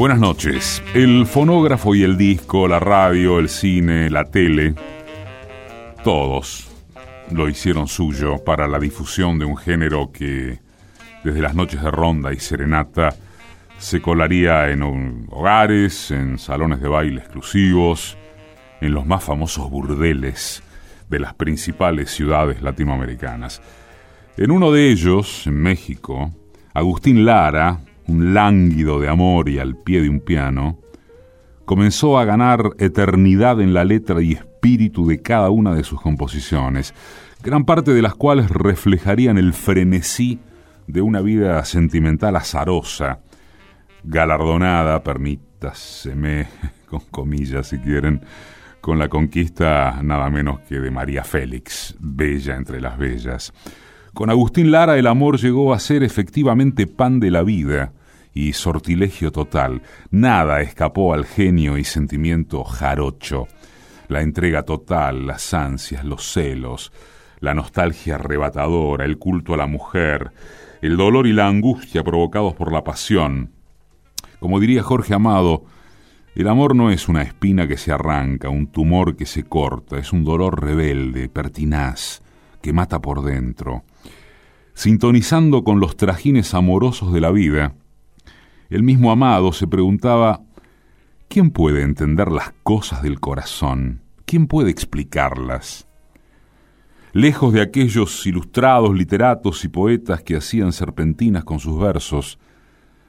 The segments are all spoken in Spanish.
Buenas noches. El fonógrafo y el disco, la radio, el cine, la tele, todos lo hicieron suyo para la difusión de un género que desde las noches de ronda y serenata se colaría en hogares, en salones de baile exclusivos, en los más famosos burdeles de las principales ciudades latinoamericanas. En uno de ellos, en México, Agustín Lara, un lánguido de amor y al pie de un piano, comenzó a ganar eternidad en la letra y espíritu de cada una de sus composiciones, gran parte de las cuales reflejarían el frenesí de una vida sentimental azarosa, galardonada, permítaseme, con comillas si quieren, con la conquista nada menos que de María Félix, bella entre las bellas. Con Agustín Lara el amor llegó a ser efectivamente pan de la vida, y sortilegio total. Nada escapó al genio y sentimiento jarocho. La entrega total, las ansias, los celos, la nostalgia arrebatadora, el culto a la mujer, el dolor y la angustia provocados por la pasión. Como diría Jorge Amado, el amor no es una espina que se arranca, un tumor que se corta, es un dolor rebelde, pertinaz, que mata por dentro. Sintonizando con los trajines amorosos de la vida, el mismo Amado se preguntaba, ¿quién puede entender las cosas del corazón? ¿Quién puede explicarlas? Lejos de aquellos ilustrados literatos y poetas que hacían serpentinas con sus versos,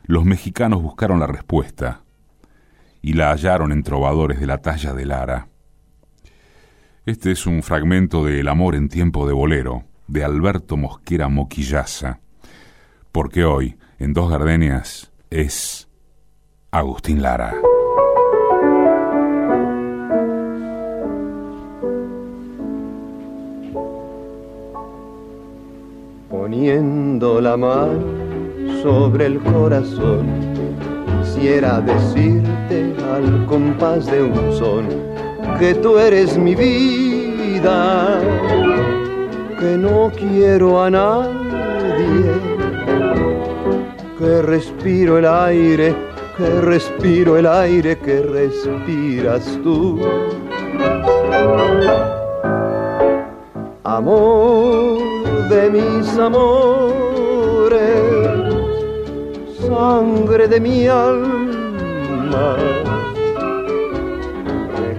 los mexicanos buscaron la respuesta y la hallaron en trovadores de la talla de Lara. Este es un fragmento de El amor en tiempo de bolero, de Alberto Mosquera Moquillaza, porque hoy, en Dos Gardenias, es Agustín Lara. Poniendo la mano sobre el corazón, quisiera decirte al compás de un son que tú eres mi vida, que no quiero a nadie que respiro el aire, que respiro el aire que respiras tú. Amor de mis amores, sangre de mi alma,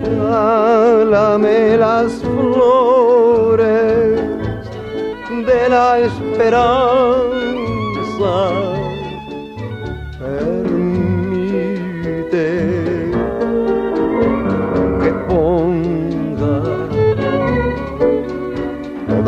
regálame las flores de la esperanza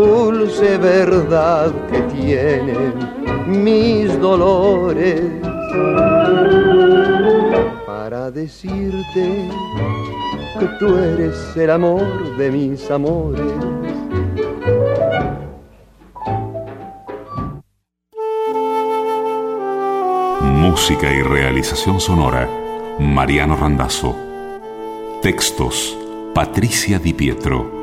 dulce verdad que tienen mis dolores para decirte que tú eres el amor de mis amores. Música y realización sonora, Mariano Randazzo. Textos, Patricia Di Pietro.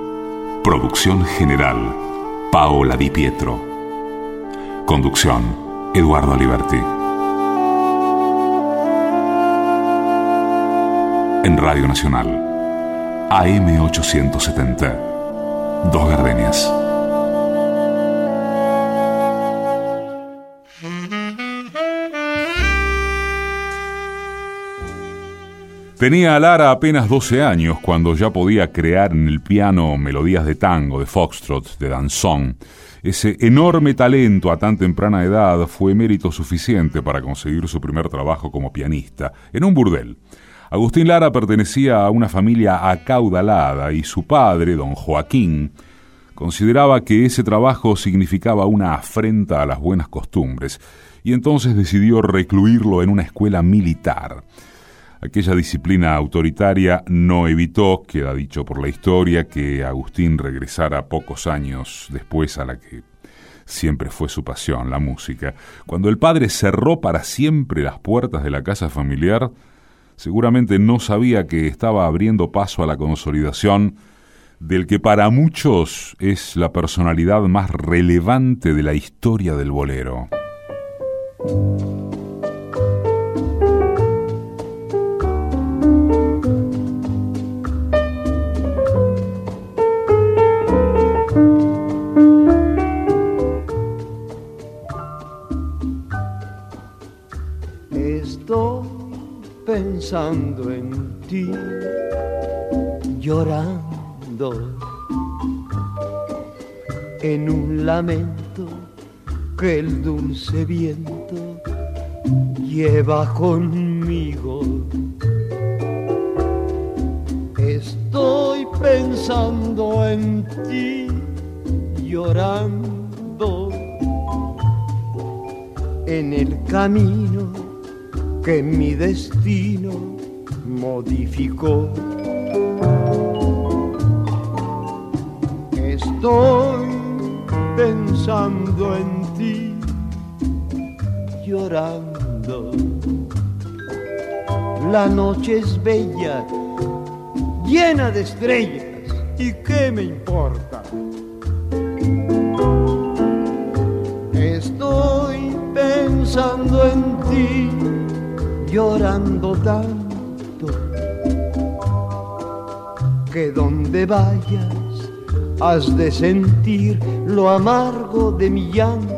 Producción general, Paola Di Pietro. Conducción, Eduardo Aliberti. En Radio Nacional, AM870, Dos Gardenias. Tenía Lara apenas 12 años cuando ya podía crear en el piano melodías de tango, de foxtrot, de danzón. Ese enorme talento a tan temprana edad fue mérito suficiente para conseguir su primer trabajo como pianista, en un burdel. Agustín Lara pertenecía a una familia acaudalada y su padre, don Joaquín, consideraba que ese trabajo significaba una afrenta a las buenas costumbres y entonces decidió recluirlo en una escuela militar. Aquella disciplina autoritaria no evitó, queda dicho por la historia, que Agustín regresara pocos años después a la que siempre fue su pasión, la música. Cuando el padre cerró para siempre las puertas de la casa familiar, seguramente no sabía que estaba abriendo paso a la consolidación del que para muchos es la personalidad más relevante de la historia del bolero. Pensando en ti, llorando en un lamento que el dulce viento lleva conmigo. Estoy pensando en ti, llorando en el camino que mi destino modificó. Estoy pensando en ti, llorando. La noche es bella, llena de estrellas, ¿y qué me importa? Estoy pensando en ti llorando tanto que donde vayas has de sentir lo amargo de mi llanto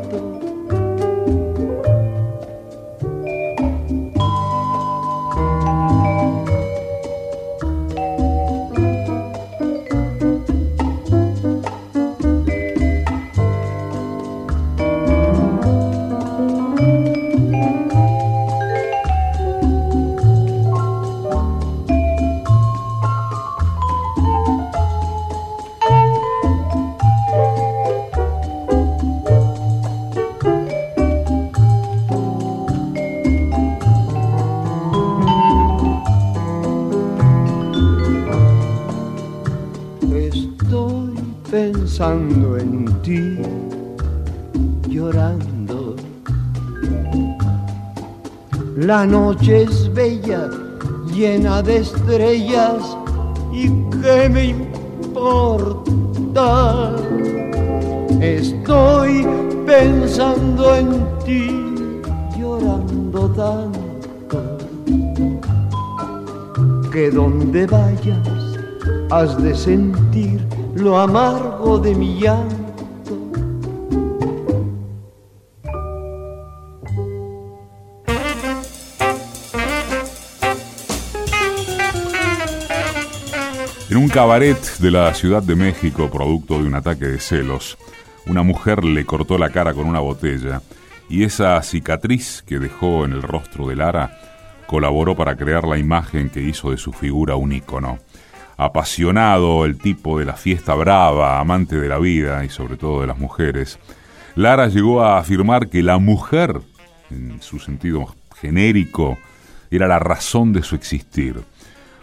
llena de estrellas, ¿y qué me importa? Estoy pensando en ti, llorando tanto, que donde vayas has de sentir lo amargo de mi llanto cabaret de la Ciudad de México, producto de un ataque de celos, una mujer le cortó la cara con una botella y esa cicatriz que dejó en el rostro de Lara colaboró para crear la imagen que hizo de su figura un ícono. Apasionado, el tipo de la fiesta brava, amante de la vida y sobre todo de las mujeres, Lara llegó a afirmar que la mujer, en su sentido genérico, era la razón de su existir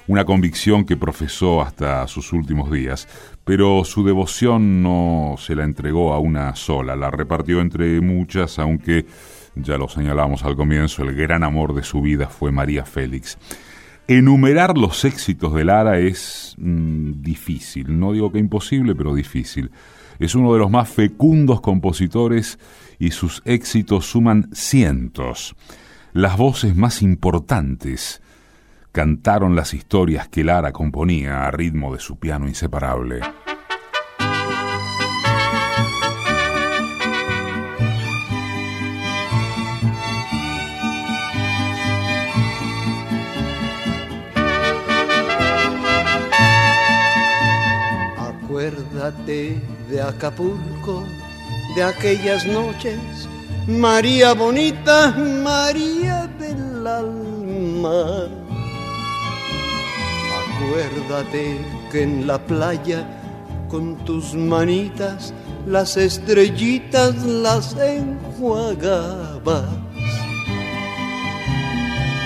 una convicción que profesó hasta sus últimos días, pero su devoción no se la entregó a una sola, la repartió entre muchas, aunque, ya lo señalamos al comienzo, el gran amor de su vida fue María Félix. Enumerar los éxitos de Lara es mm, difícil, no digo que imposible, pero difícil. Es uno de los más fecundos compositores y sus éxitos suman cientos. Las voces más importantes cantaron las historias que Lara componía a ritmo de su piano inseparable. Acuérdate de Acapulco, de aquellas noches, María bonita, María del alma Acuérdate que en la playa, con tus manitas, las estrellitas las enjuagabas.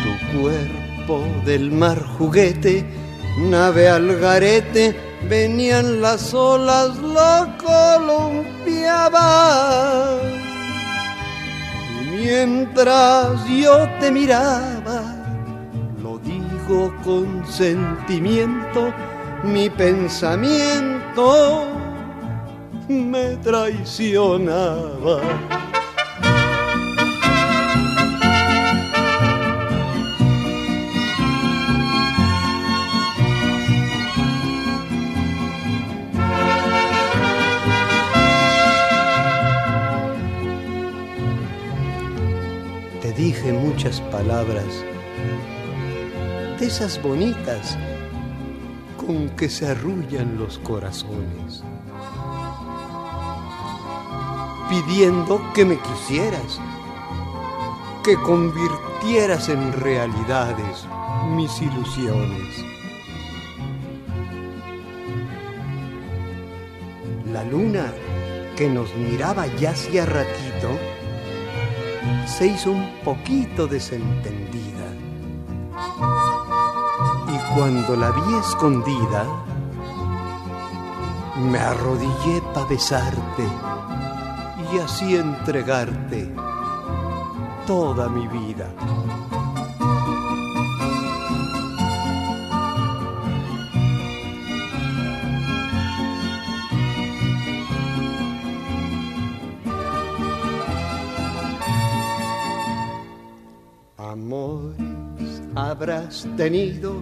Tu cuerpo del mar juguete, nave al garete, venían las olas, la columpiaba. Y mientras yo te miraba, lo con sentimiento, mi pensamiento me traicionaba. Te dije muchas palabras, esas bonitas con que se arrullan los corazones pidiendo que me quisieras, que convirtieras en realidades mis ilusiones. La luna que nos miraba ya hacía ratito se hizo un poquito desentendida. Cuando la vi escondida, me arrodillé para besarte y así entregarte toda mi vida. Amores habrás tenido,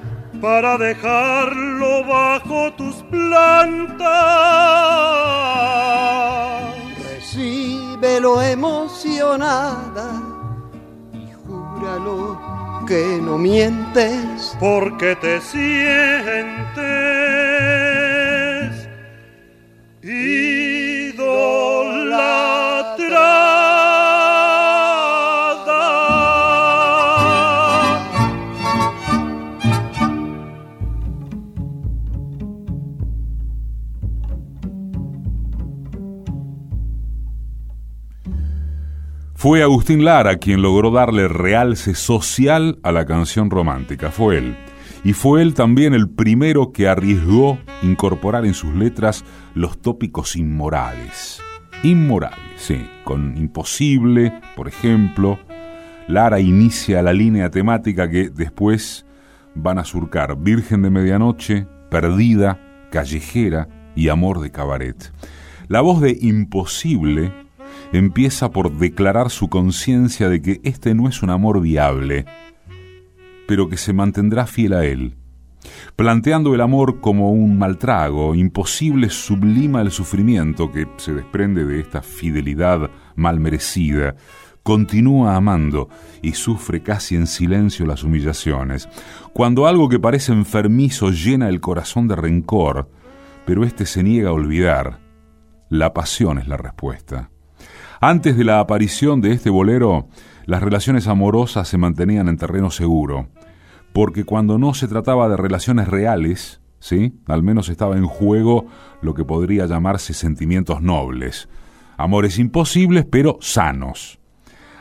para dejarlo bajo tus plantas velo emocionada y júralo que no mientes. Porque te sientes idolatrada. Fue Agustín Lara quien logró darle realce social a la canción romántica, fue él. Y fue él también el primero que arriesgó incorporar en sus letras los tópicos inmorales. Inmorales, sí, con Imposible, por ejemplo. Lara inicia la línea temática que después van a surcar Virgen de Medianoche, Perdida, Callejera y Amor de Cabaret. La voz de Imposible empieza por declarar su conciencia de que este no es un amor viable, pero que se mantendrá fiel a él. Planteando el amor como un maltrago, imposible sublima el sufrimiento que se desprende de esta fidelidad mal merecida. Continúa amando y sufre casi en silencio las humillaciones. Cuando algo que parece enfermizo llena el corazón de rencor, pero éste se niega a olvidar, la pasión es la respuesta. Antes de la aparición de este bolero, las relaciones amorosas se mantenían en terreno seguro, porque cuando no se trataba de relaciones reales, ¿sí? Al menos estaba en juego lo que podría llamarse sentimientos nobles, amores imposibles pero sanos.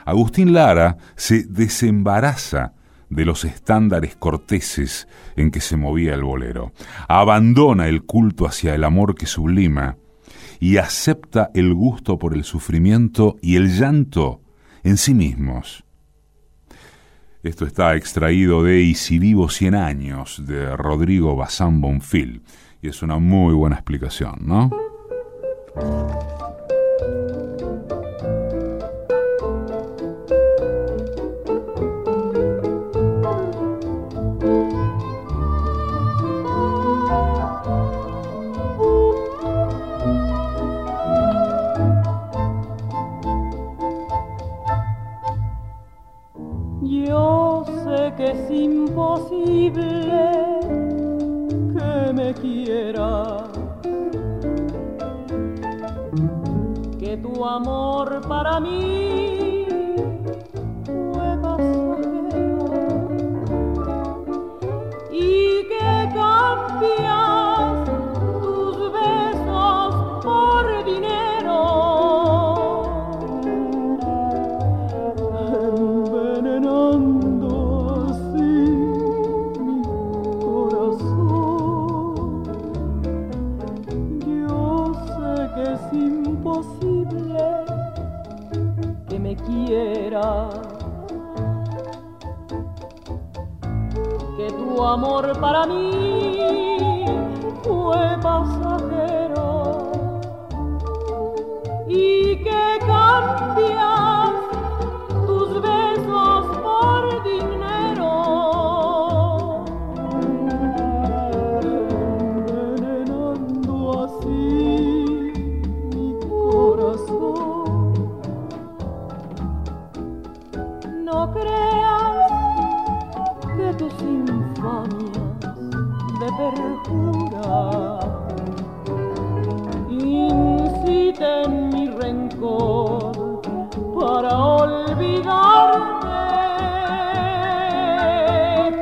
Agustín Lara se desembaraza de los estándares corteses en que se movía el bolero, abandona el culto hacia el amor que sublima y acepta el gusto por el sufrimiento y el llanto en sí mismos. Esto está extraído de Y si vivo cien años de Rodrigo Bazán Bonfil y es una muy buena explicación, ¿no?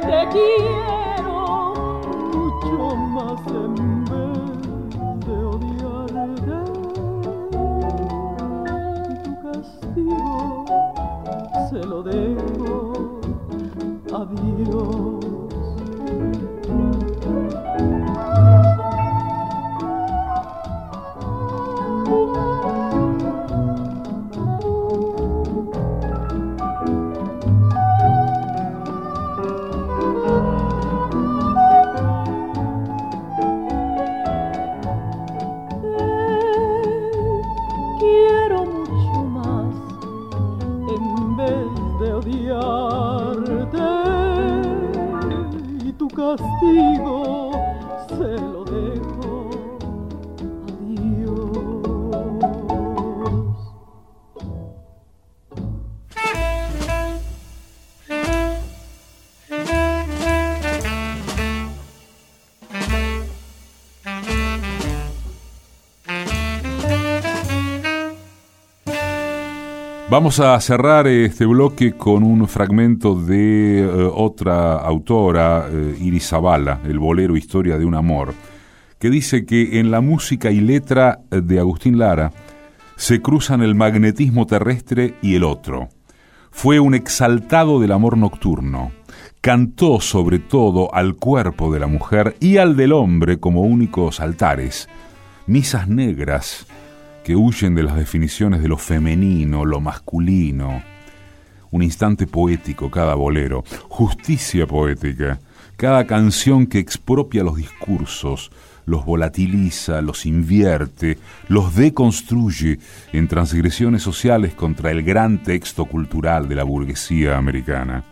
Te quiero mucho más en vez de odiarte. Tu castigo se lo dejo a Dios. Vamos a cerrar este bloque con un fragmento de eh, otra autora, eh, Iris Zavala, el bolero Historia de un Amor, que dice que en la música y letra de Agustín Lara se cruzan el magnetismo terrestre y el otro. Fue un exaltado del amor nocturno. Cantó sobre todo al cuerpo de la mujer y al del hombre como únicos altares. Misas negras que huyen de las definiciones de lo femenino, lo masculino. Un instante poético cada bolero, justicia poética, cada canción que expropia los discursos, los volatiliza, los invierte, los deconstruye en transgresiones sociales contra el gran texto cultural de la burguesía americana.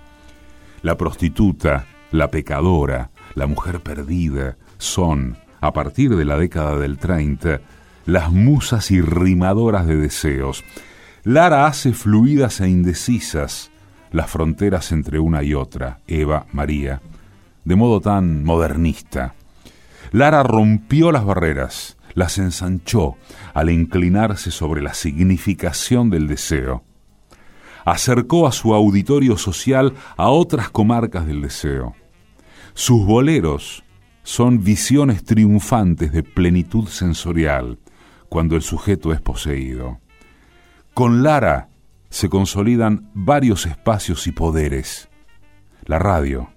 La prostituta, la pecadora, la mujer perdida son, a partir de la década del 30, las musas y rimadoras de deseos. Lara hace fluidas e indecisas las fronteras entre una y otra, Eva, María, de modo tan modernista. Lara rompió las barreras, las ensanchó al inclinarse sobre la significación del deseo. Acercó a su auditorio social a otras comarcas del deseo. Sus boleros son visiones triunfantes de plenitud sensorial, cuando el sujeto es poseído. Con Lara se consolidan varios espacios y poderes. La radio,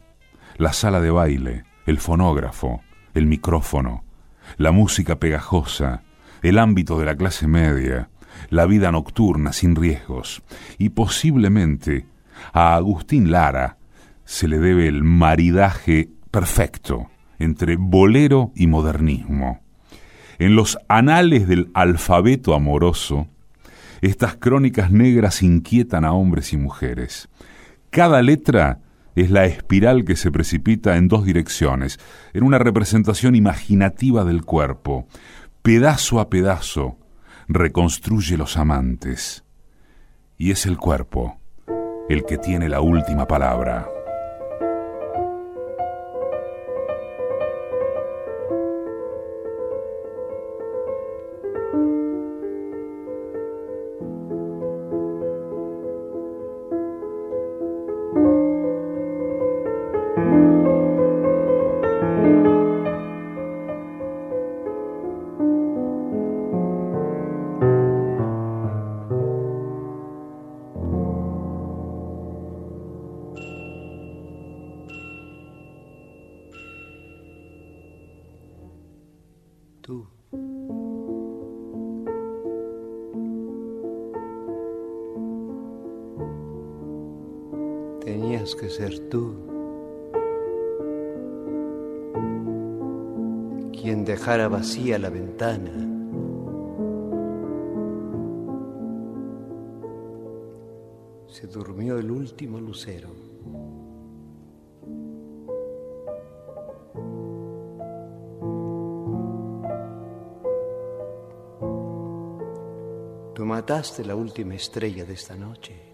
la sala de baile, el fonógrafo, el micrófono, la música pegajosa, el ámbito de la clase media, la vida nocturna sin riesgos, y posiblemente a Agustín Lara se le debe el maridaje perfecto entre bolero y modernismo. En los anales del alfabeto amoroso, estas crónicas negras inquietan a hombres y mujeres. Cada letra es la espiral que se precipita en dos direcciones, en una representación imaginativa del cuerpo. Pedazo a pedazo reconstruye los amantes. Y es el cuerpo el que tiene la última palabra. Vacía la ventana. Se durmió el último lucero. Tú mataste la última estrella de esta noche.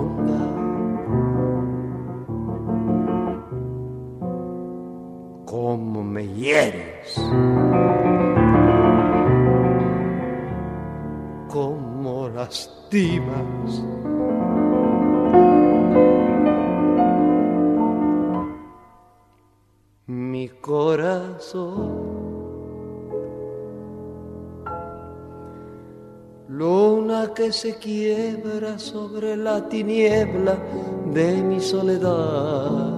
Cómo se quiebra sobre la tiniebla de mi soledad.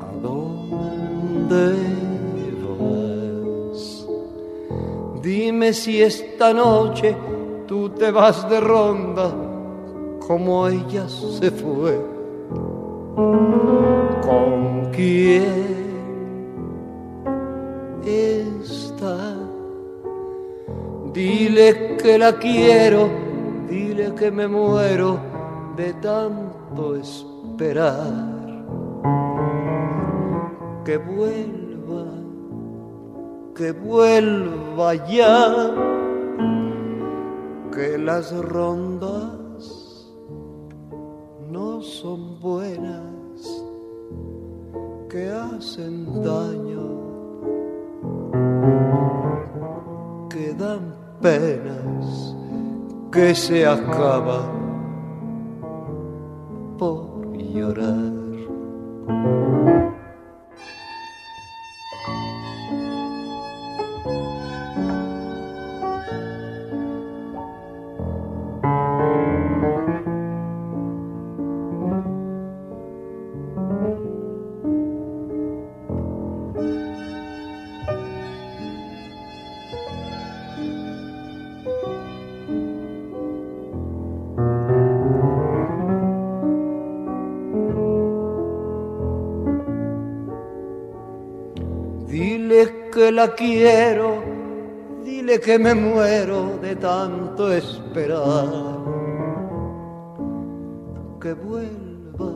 ¿A dónde vas? Dime si esta noche tú te vas de ronda como ella se fue. Que la quiero, dile que me muero de tanto esperar. Que vuelva, que vuelva ya, que las rondas no son buenas, que hacen daño, que dan penas, que se acaba por llorar. Quiero, dile que me muero de tanto esperar. Que vuelva,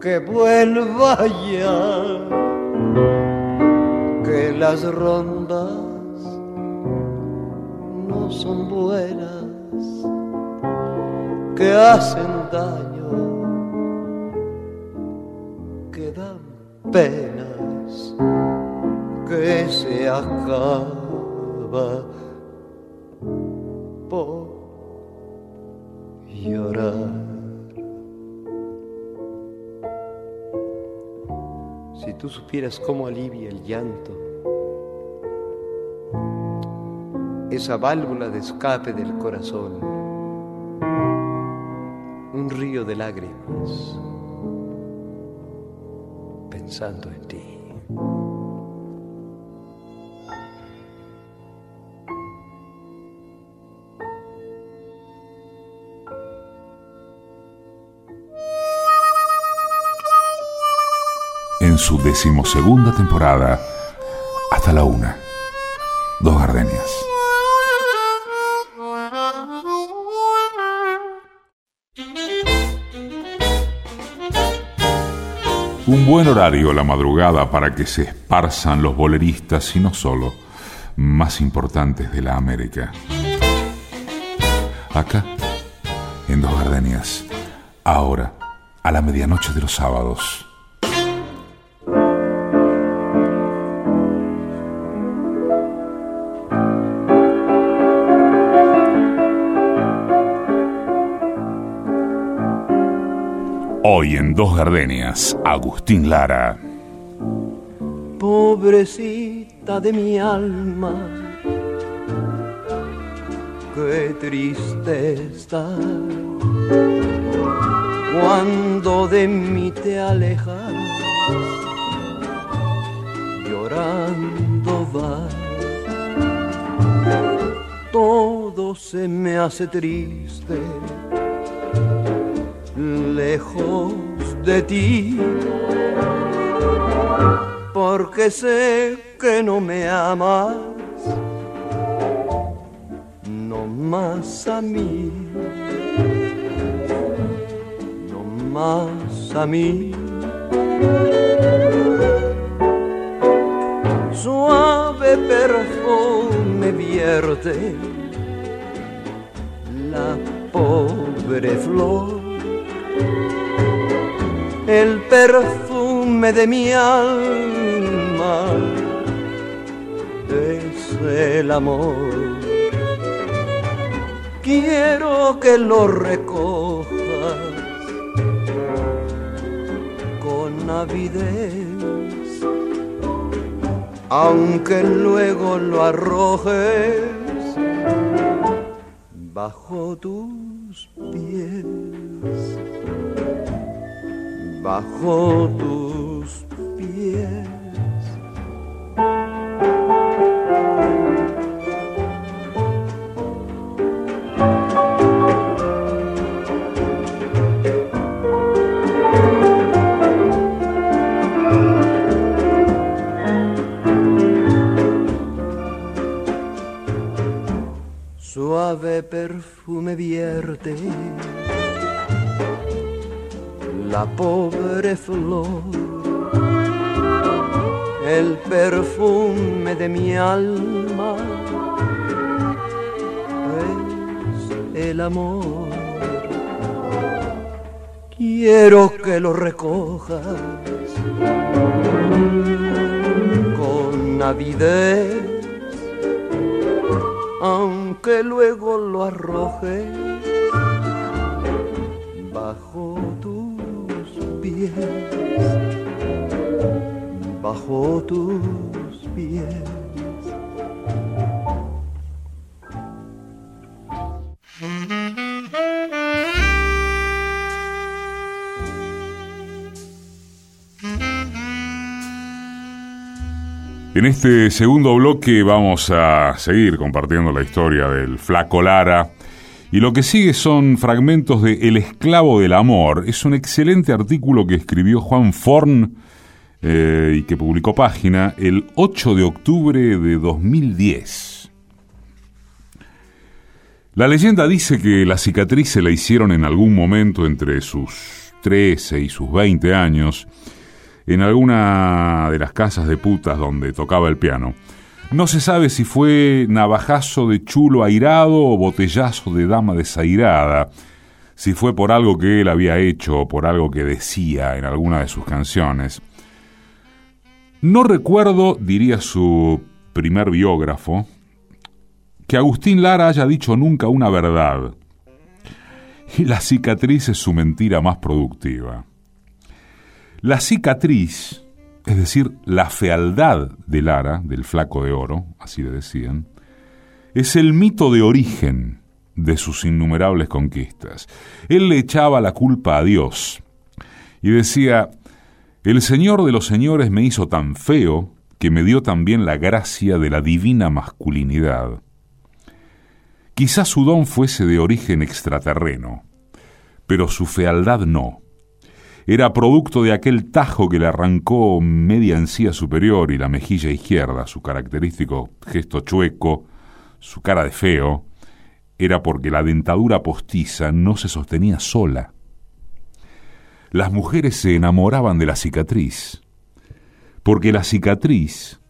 que vuelva ya, que las rondas no son buenas, que hacen daño, que dan penas Si tú supieras cómo alivia el llanto, esa válvula de escape del corazón, un río de lágrimas pensando en ti. Su decimosegunda temporada, hasta la una, dos gardenias. Un buen horario la madrugada para que se esparzan los boleristas y no solo, más importantes de la América. Acá, en Dos Gardenias, ahora, a la medianoche de los sábados. Hoy en Dos Gardenias, Agustín Lara. Pobrecita de mi alma, qué tristeza cuando de mí te alejas, llorando vas. Todo se me hace triste lejos de ti, porque sé que no me amas, no más a mí, no más a mí. Suave perfume vierte la pobre flor el perfume de mi alma es el amor. Quiero que lo recojas con avidez, aunque luego lo arrojes bajo tus pies bajo tus pies. Suave perfume vierte la pobre flor, el perfume de mi alma es el amor. Quiero que lo recojas con avidez, aunque luego lo arrojes bajo tus pies. En este segundo bloque vamos a seguir compartiendo la historia del flaco Lara y lo que sigue son fragmentos de El esclavo del amor. Es un excelente artículo que escribió Juan Forn eh, y que publicó página el 8 de octubre de 2010. La leyenda dice que la cicatriz se la hicieron en algún momento entre sus 13 y sus 20 años en alguna de las casas de putas donde tocaba el piano. No se sabe si fue navajazo de chulo airado o botellazo de dama desairada, si fue por algo que él había hecho o por algo que decía en alguna de sus canciones. No recuerdo, diría su primer biógrafo, que Agustín Lara haya dicho nunca una verdad. Y la cicatriz es su mentira más productiva. La cicatriz es decir, la fealdad de Lara, del flaco de oro, así le decían, es el mito de origen de sus innumerables conquistas. Él le echaba la culpa a Dios y decía, el Señor de los Señores me hizo tan feo que me dio también la gracia de la divina masculinidad. Quizás su don fuese de origen extraterreno, pero su fealdad no era producto de aquel tajo que le arrancó media encía superior y la mejilla izquierda, su característico gesto chueco, su cara de feo, era porque la dentadura postiza no se sostenía sola. Las mujeres se enamoraban de la cicatriz, porque la cicatriz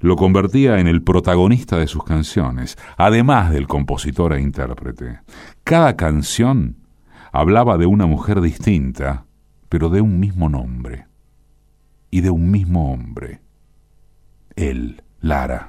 lo convertía en el protagonista de sus canciones, además del compositor e intérprete. Cada canción hablaba de una mujer distinta, pero de un mismo nombre y de un mismo hombre. Él, Lara.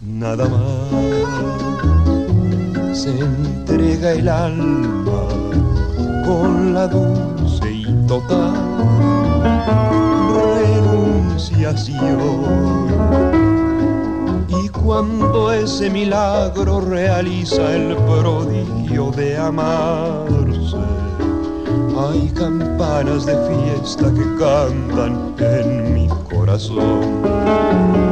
Nada más se entrega el alma con la dulce y total renunciación. Y cuando ese milagro realiza el prodigio de amarse, hay campanas de fiesta que cantan en mi corazón.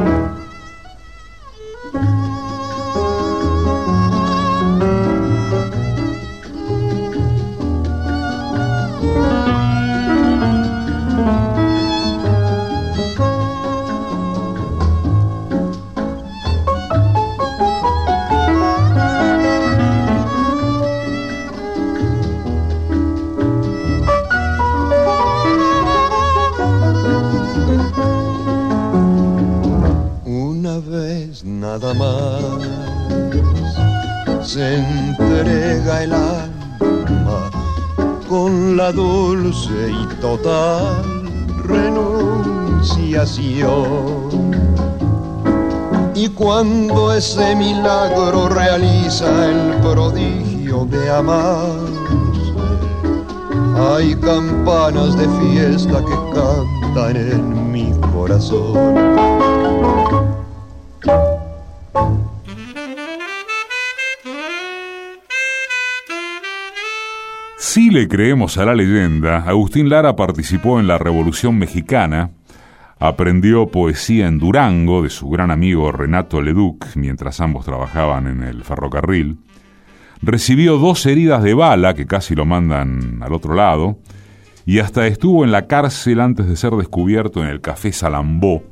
Y cuando ese milagro realiza el prodigio de amarse, hay campanas de fiesta que cantan en mi corazón. Si le creemos a la leyenda, Agustín Lara participó en la Revolución Mexicana Aprendió poesía en Durango de su gran amigo Renato Leduc mientras ambos trabajaban en el ferrocarril. Recibió dos heridas de bala que casi lo mandan al otro lado y hasta estuvo en la cárcel antes de ser descubierto en el Café Salambó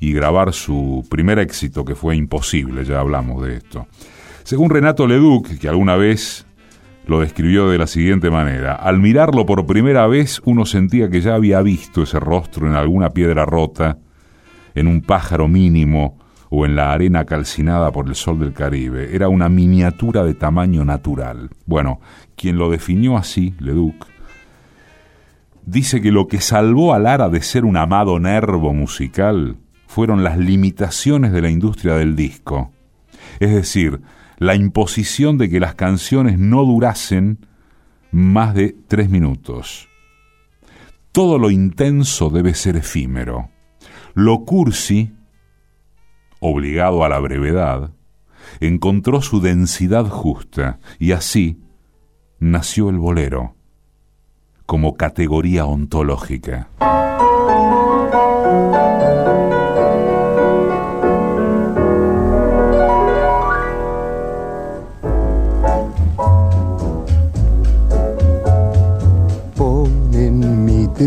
y grabar su primer éxito que fue imposible, ya hablamos de esto. Según Renato Leduc, que alguna vez lo describió de la siguiente manera. Al mirarlo por primera vez uno sentía que ya había visto ese rostro en alguna piedra rota, en un pájaro mínimo o en la arena calcinada por el sol del Caribe. Era una miniatura de tamaño natural. Bueno, quien lo definió así, Leduc, dice que lo que salvó a Lara de ser un amado nervo musical fueron las limitaciones de la industria del disco. Es decir, la imposición de que las canciones no durasen más de tres minutos. Todo lo intenso debe ser efímero. Lo cursi, obligado a la brevedad, encontró su densidad justa y así nació el bolero como categoría ontológica.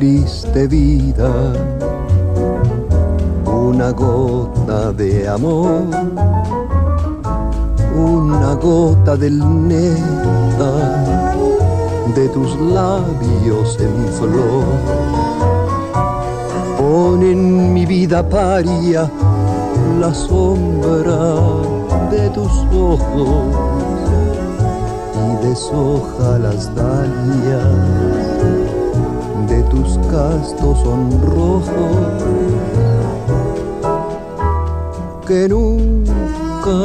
Triste vida, una gota de amor, una gota del néctar de tus labios en flor. Pon en mi vida paria la sombra de tus ojos y deshoja las dalias de tus castos sonrojos que nunca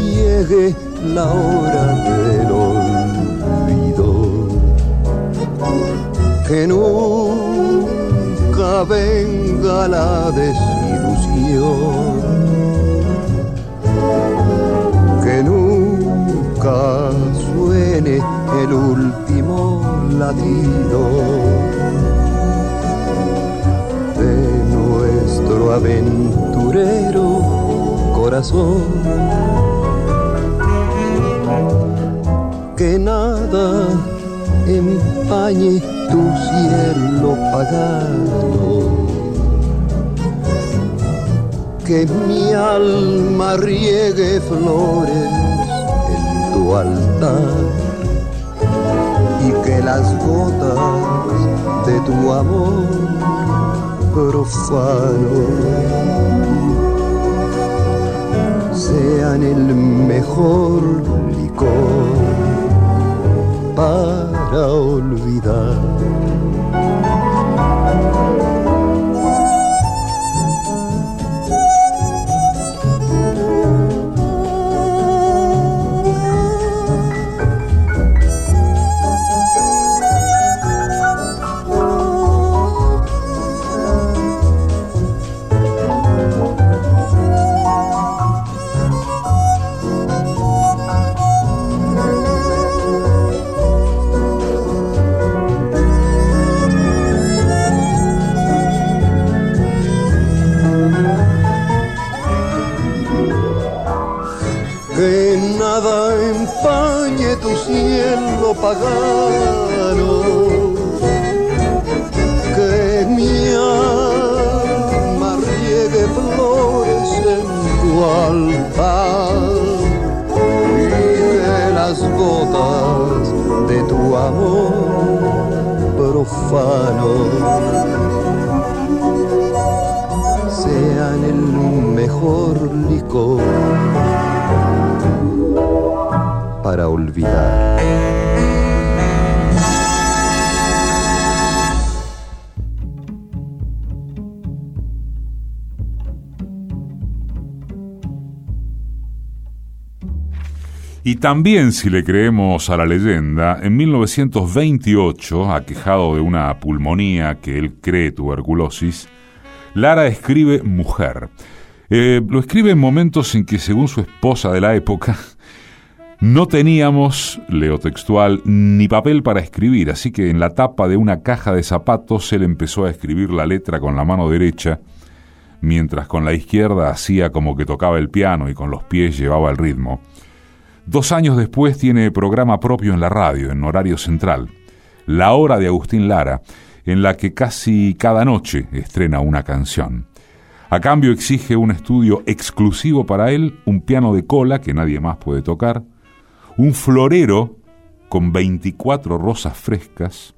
llegue la hora del olvido que nunca venga la desilusión que nunca suene el último latido de nuestro aventurero corazón. Que nada empañe tu cielo pagano que mi alma riegue flores en tu altar y que las gotas de tu amor profano sean el mejor licor para olvidar que mi alma riegue flores en tu altar y que las gotas de tu amor profano sean el mejor licor para olvidar. Y también, si le creemos a la leyenda, en 1928, aquejado de una pulmonía que él cree tuberculosis, Lara escribe Mujer. Eh, lo escribe en momentos en que, según su esposa de la época, no teníamos, leo textual, ni papel para escribir, así que en la tapa de una caja de zapatos él empezó a escribir la letra con la mano derecha, mientras con la izquierda hacía como que tocaba el piano y con los pies llevaba el ritmo. Dos años después tiene programa propio en la radio, en horario central, La Hora de Agustín Lara, en la que casi cada noche estrena una canción. A cambio exige un estudio exclusivo para él, un piano de cola que nadie más puede tocar, un florero con 24 rosas frescas,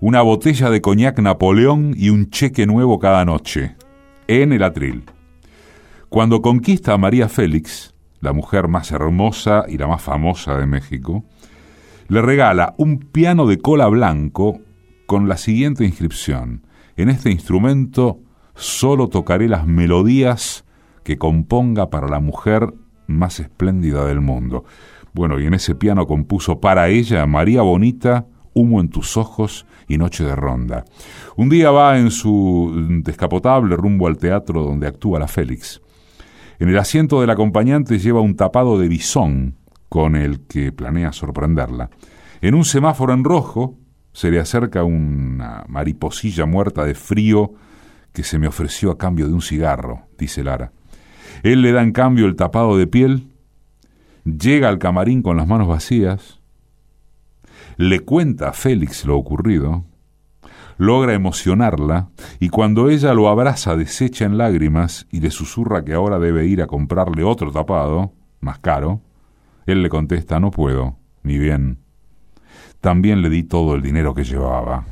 una botella de coñac Napoleón y un cheque nuevo cada noche, en el atril. Cuando conquista a María Félix, la mujer más hermosa y la más famosa de México, le regala un piano de cola blanco con la siguiente inscripción. En este instrumento solo tocaré las melodías que componga para la mujer más espléndida del mundo. Bueno, y en ese piano compuso para ella María Bonita, Humo en tus ojos y Noche de Ronda. Un día va en su descapotable rumbo al teatro donde actúa la Félix. En el asiento del acompañante lleva un tapado de bisón con el que planea sorprenderla. En un semáforo en rojo se le acerca una mariposilla muerta de frío que se me ofreció a cambio de un cigarro, dice Lara. Él le da en cambio el tapado de piel, llega al camarín con las manos vacías, le cuenta a Félix lo ocurrido, logra emocionarla y cuando ella lo abraza deshecha en lágrimas y le susurra que ahora debe ir a comprarle otro tapado, más caro, él le contesta no puedo, ni bien. También le di todo el dinero que llevaba.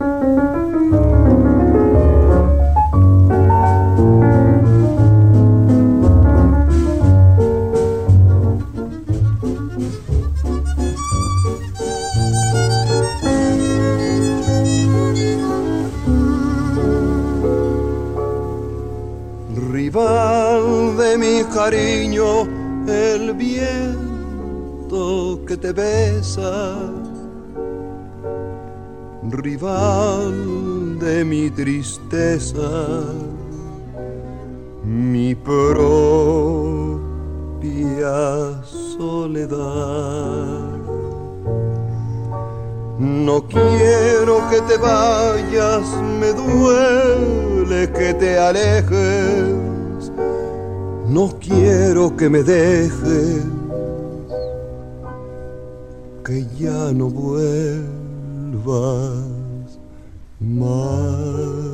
Cariño el viento que te besa, rival de mi tristeza, mi propia soledad. No quiero que te vayas, me duele que te alejes. No quiero que me dejes, que ya no vuelvas más.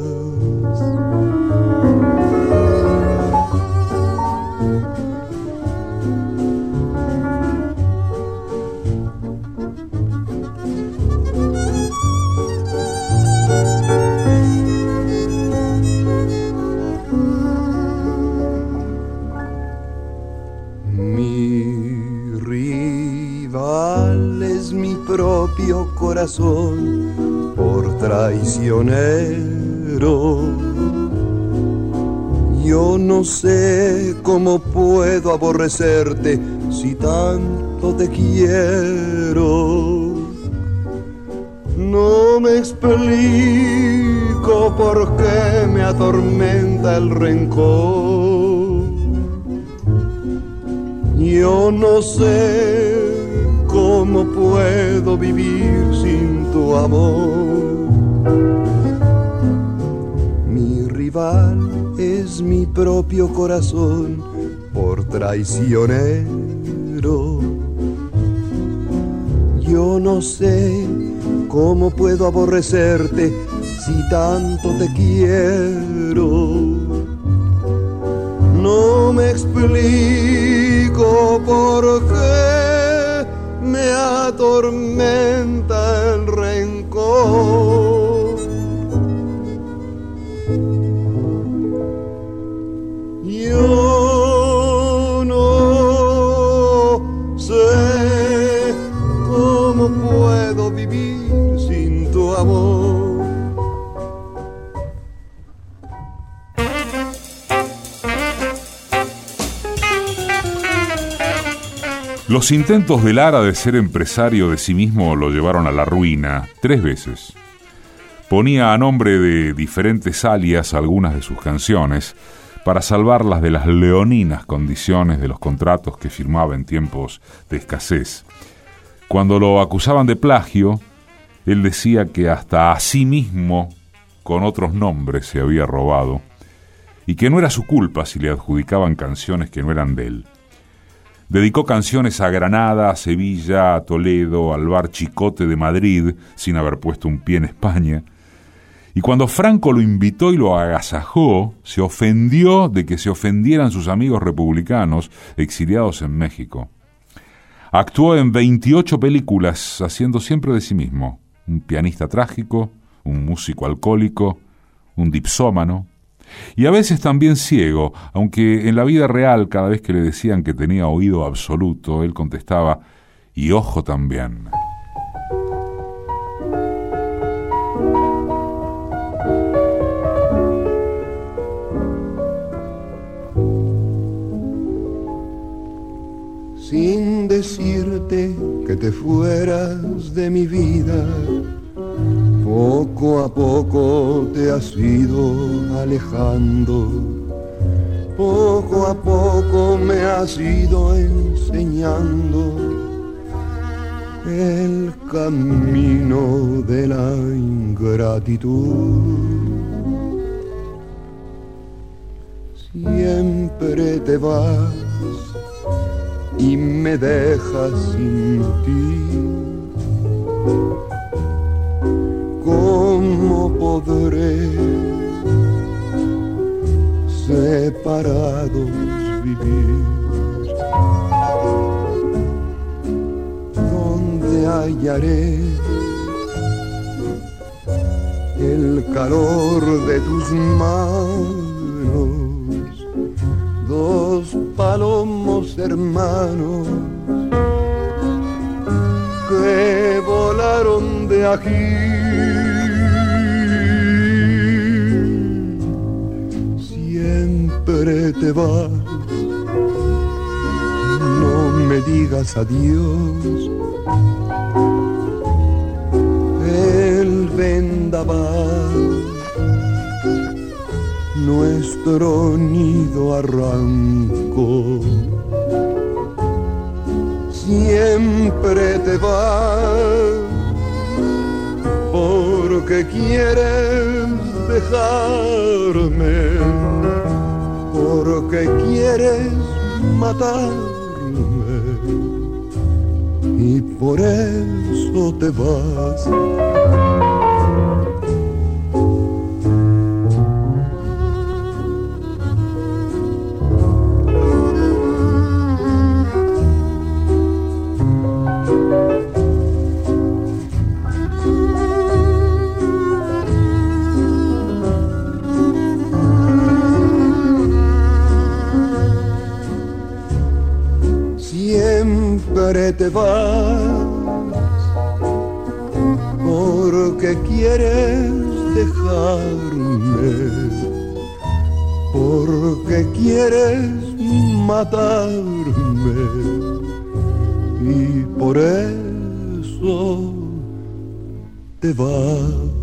Por traicionero. Yo no sé cómo puedo aborrecerte si tanto te quiero. No me explico por qué me atormenta el rencor. Yo no sé ¿Cómo puedo vivir sin tu amor? Mi rival es mi propio corazón por traicionero. Yo no sé cómo puedo aborrecerte si tanto te quiero. No me explico por qué atormenta el rencor. Los intentos de Lara de ser empresario de sí mismo lo llevaron a la ruina tres veces. Ponía a nombre de diferentes alias algunas de sus canciones para salvarlas de las leoninas condiciones de los contratos que firmaba en tiempos de escasez. Cuando lo acusaban de plagio, él decía que hasta a sí mismo, con otros nombres, se había robado, y que no era su culpa si le adjudicaban canciones que no eran de él. Dedicó canciones a Granada, a Sevilla, a Toledo, al bar Chicote de Madrid, sin haber puesto un pie en España. Y cuando Franco lo invitó y lo agasajó, se ofendió de que se ofendieran sus amigos republicanos exiliados en México. Actuó en 28 películas, haciendo siempre de sí mismo, un pianista trágico, un músico alcohólico, un dipsómano, y a veces también ciego, aunque en la vida real cada vez que le decían que tenía oído absoluto, él contestaba, y ojo también. Sin decirte que te fueras de mi vida, poco a poco te has ido alejando, poco a poco me has ido enseñando el camino de la ingratitud. Siempre te vas y me dejas sin ti ¿Cómo podré separados vivir? ¿Dónde hallaré el calor de tus manos? Dos palomos hermanos que volaron de aquí te vas me digas adiós. El vendaval, nuestro nido arrancó. Siempre te vas porque quieres dejarme, porque quieres matarme y por eso te vas. Te vas porque quieres dejarme, porque quieres matarme. Y por eso te vas.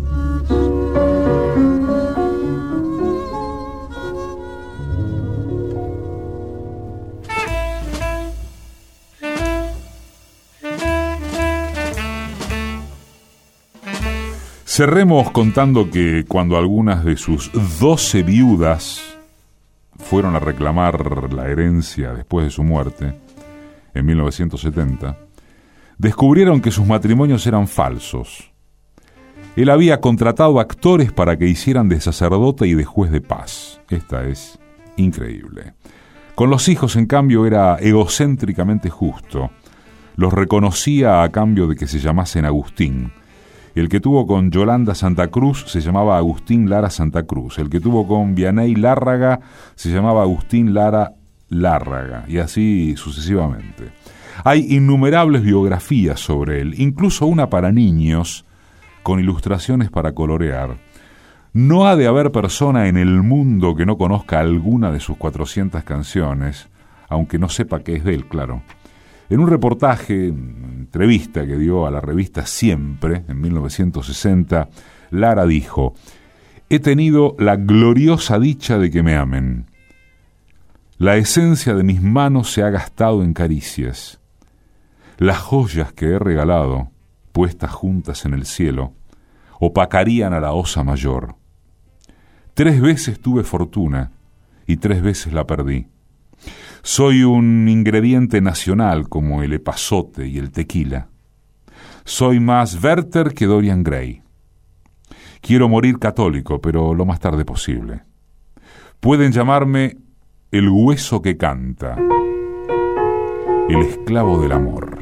Cerremos contando que cuando algunas de sus doce viudas fueron a reclamar la herencia después de su muerte, en 1970, descubrieron que sus matrimonios eran falsos. Él había contratado actores para que hicieran de sacerdote y de juez de paz. Esta es increíble. Con los hijos, en cambio, era egocéntricamente justo. Los reconocía a cambio de que se llamasen Agustín el que tuvo con Yolanda Santa Cruz se llamaba Agustín Lara Santa Cruz. El que tuvo con Vianey Lárraga se llamaba Agustín Lara Lárraga. Y así sucesivamente. Hay innumerables biografías sobre él, incluso una para niños, con ilustraciones para colorear. No ha de haber persona en el mundo que no conozca alguna de sus 400 canciones, aunque no sepa qué es de él, claro. En un reportaje, entrevista que dio a la revista Siempre en 1960, Lara dijo, He tenido la gloriosa dicha de que me amen. La esencia de mis manos se ha gastado en caricias. Las joyas que he regalado, puestas juntas en el cielo, opacarían a la osa mayor. Tres veces tuve fortuna y tres veces la perdí. Soy un ingrediente nacional como el epazote y el tequila. Soy más Werther que Dorian Gray. Quiero morir católico, pero lo más tarde posible. Pueden llamarme el hueso que canta, el esclavo del amor.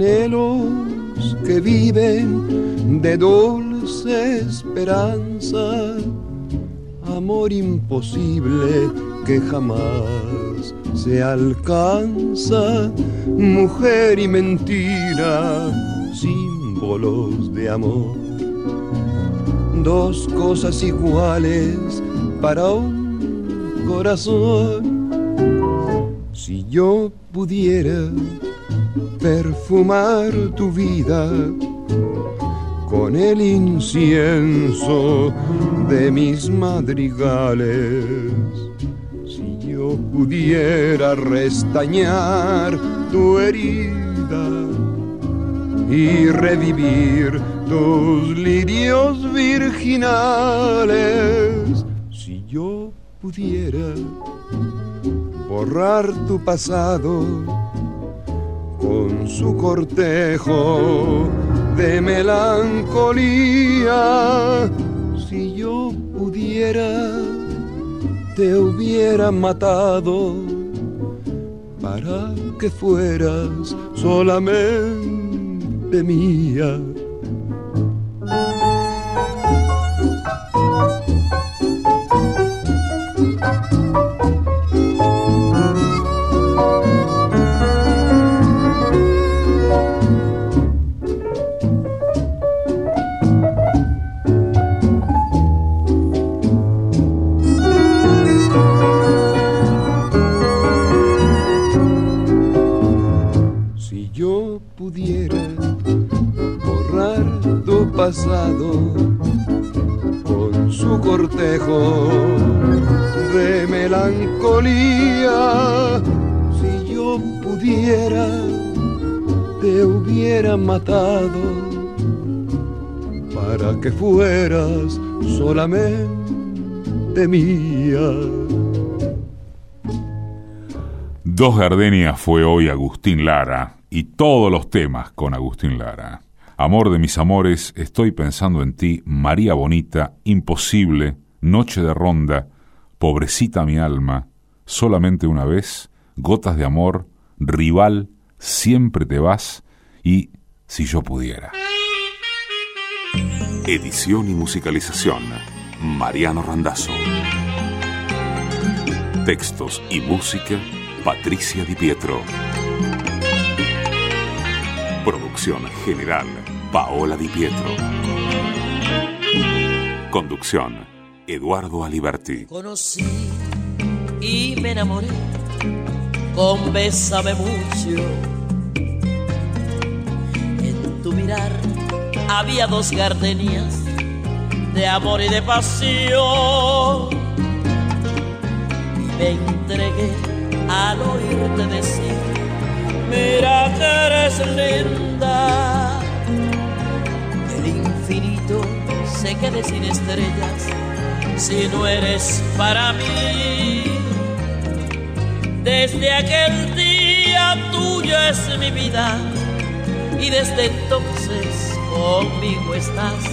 Anhelos que viven de dulce esperanza, amor imposible que jamás se alcanza, mujer y mentira, símbolos de amor. Dos cosas iguales para un corazón. Si yo pudiera perfumar tu vida con el incienso de mis madrigales. Si yo pudiera restañar tu herida y revivir tus lirios virginales, si yo pudiera borrar tu pasado, con su cortejo de melancolía. Si yo pudiera, te hubiera matado para que fueras solamente mía. Si yo pudiera, te hubiera matado para que fueras solamente mía. Dos Gardenias fue hoy Agustín Lara y todos los temas con Agustín Lara. Amor de mis amores, estoy pensando en ti, María Bonita, imposible, noche de ronda, pobrecita mi alma, solamente una vez, gotas de amor, rival, siempre te vas y si yo pudiera. Edición y musicalización, Mariano Randazzo. Textos y música, Patricia Di Pietro. Producción general, Paola Di Pietro. Conducción, Eduardo Aliberti. Conocí y me enamoré con Bésame mucho. En tu mirar había dos gardenias de amor y de pasión. Y me entregué al oírte decir, mira que eres linda. El infinito se quede sin estrellas si no eres para mí. Desde aquel día tuyo es mi vida y desde entonces conmigo estás,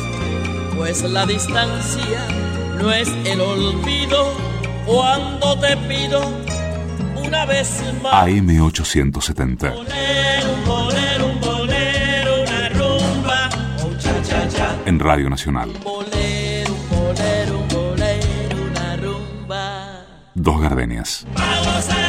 pues la distancia no es el olvido cuando te pido una vez más. AM870. Bolero, un bolero, un bolero, una rumba, un cha cha cha. En Radio Nacional. Bolero, bolero, bolero, una rumba. Dos Gardenias. Vamos a